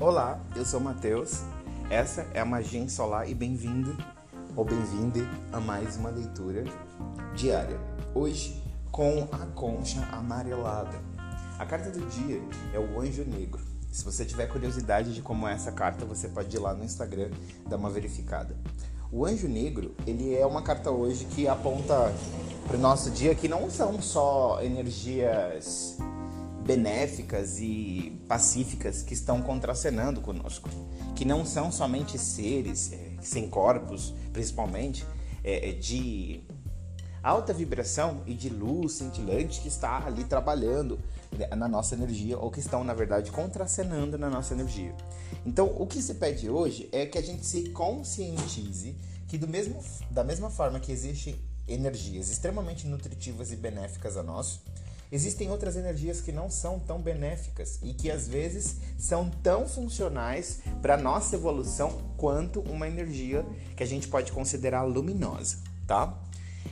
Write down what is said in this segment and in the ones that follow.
Olá, eu sou Matheus. Essa é a Magia Solar e bem-vindo ou bem-vinde a mais uma leitura diária. Hoje com a concha amarelada. A carta do dia é o Anjo Negro. Se você tiver curiosidade de como é essa carta, você pode ir lá no Instagram dar uma verificada. O Anjo Negro, ele é uma carta hoje que aponta para o nosso dia que não são só energias benéficas e pacíficas que estão contracenando conosco, que não são somente seres é, sem corpos, principalmente é, de alta vibração e de luz cintilante que está ali trabalhando né, na nossa energia ou que estão na verdade contracenando na nossa energia. Então, o que se pede hoje é que a gente se conscientize que do mesmo da mesma forma que existem energias extremamente nutritivas e benéficas a nós, Existem outras energias que não são tão benéficas e que às vezes são tão funcionais para nossa evolução quanto uma energia que a gente pode considerar luminosa, tá?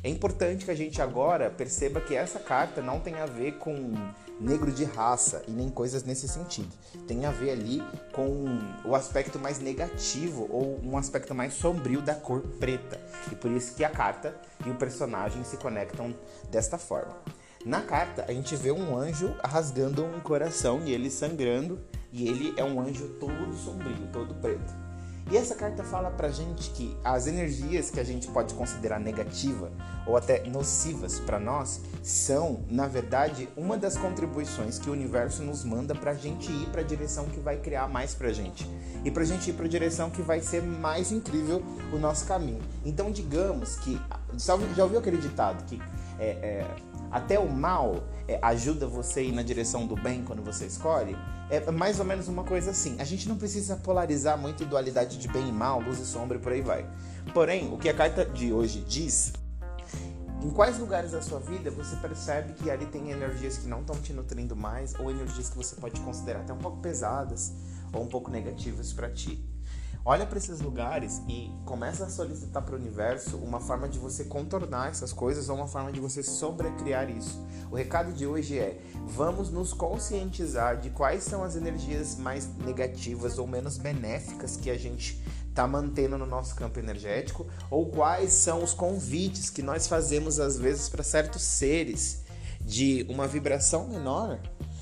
É importante que a gente agora perceba que essa carta não tem a ver com negro de raça e nem coisas nesse sentido. Tem a ver ali com o aspecto mais negativo ou um aspecto mais sombrio da cor preta. E por isso que a carta e o personagem se conectam desta forma. Na carta, a gente vê um anjo rasgando um coração e ele sangrando, e ele é um anjo todo sombrio, todo preto. E essa carta fala pra gente que as energias que a gente pode considerar negativa ou até nocivas para nós são, na verdade, uma das contribuições que o universo nos manda pra gente ir para a direção que vai criar mais pra gente. E pra gente ir para a direção que vai ser mais incrível o nosso caminho. Então, digamos que já ouviu aquele ditado que é, é, até o mal é, ajuda você a ir na direção do bem quando você escolhe? É mais ou menos uma coisa assim. A gente não precisa polarizar muito em dualidade de bem e mal, luz e sombra e por aí vai. Porém, o que a carta de hoje diz em quais lugares da sua vida você percebe que ali tem energias que não estão te nutrindo mais ou energias que você pode considerar até um pouco pesadas ou um pouco negativas para ti? Olha para esses lugares e começa a solicitar para o universo uma forma de você contornar essas coisas ou uma forma de você sobrecriar isso. O recado de hoje é: vamos nos conscientizar de quais são as energias mais negativas ou menos benéficas que a gente está mantendo no nosso campo energético ou quais são os convites que nós fazemos às vezes para certos seres de uma vibração menor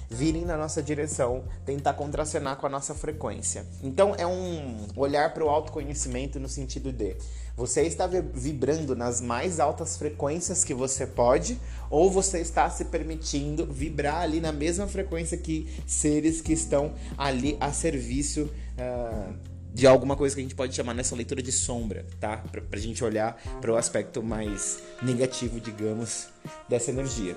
virem na nossa direção, tentar contracenar com a nossa frequência. Então é um olhar para o autoconhecimento no sentido de você está vibrando nas mais altas frequências que você pode, ou você está se permitindo vibrar ali na mesma frequência que seres que estão ali a serviço. Uh, de alguma coisa que a gente pode chamar nessa leitura de sombra, tá? Pra, pra gente olhar para o aspecto mais negativo, digamos, dessa energia.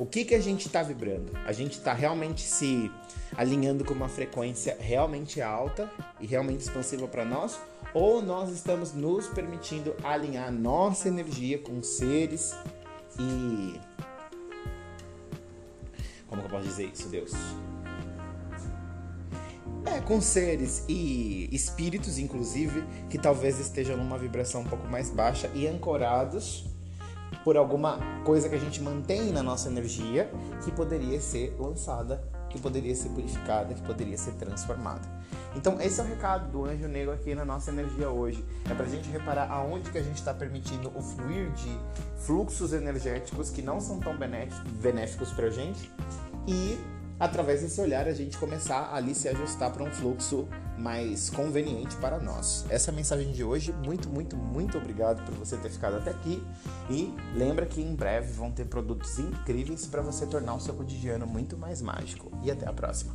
O que, que a gente está vibrando? A gente está realmente se alinhando com uma frequência realmente alta e realmente expansiva para nós? Ou nós estamos nos permitindo alinhar nossa energia com seres e. Como que eu posso dizer isso, Deus? É, com seres e espíritos, inclusive, que talvez estejam numa vibração um pouco mais baixa e ancorados por alguma coisa que a gente mantém na nossa energia que poderia ser lançada, que poderia ser purificada, que poderia ser transformada. Então esse é o recado do anjo negro aqui na nossa energia hoje. É para a gente reparar aonde que a gente está permitindo o fluir de fluxos energéticos que não são tão benéficos para a gente e através desse olhar a gente começar ali se ajustar para um fluxo mais conveniente para nós. Essa é a mensagem de hoje. Muito, muito, muito obrigado por você ter ficado até aqui e lembra que em breve vão ter produtos incríveis para você tornar o seu cotidiano muito mais mágico. E até a próxima.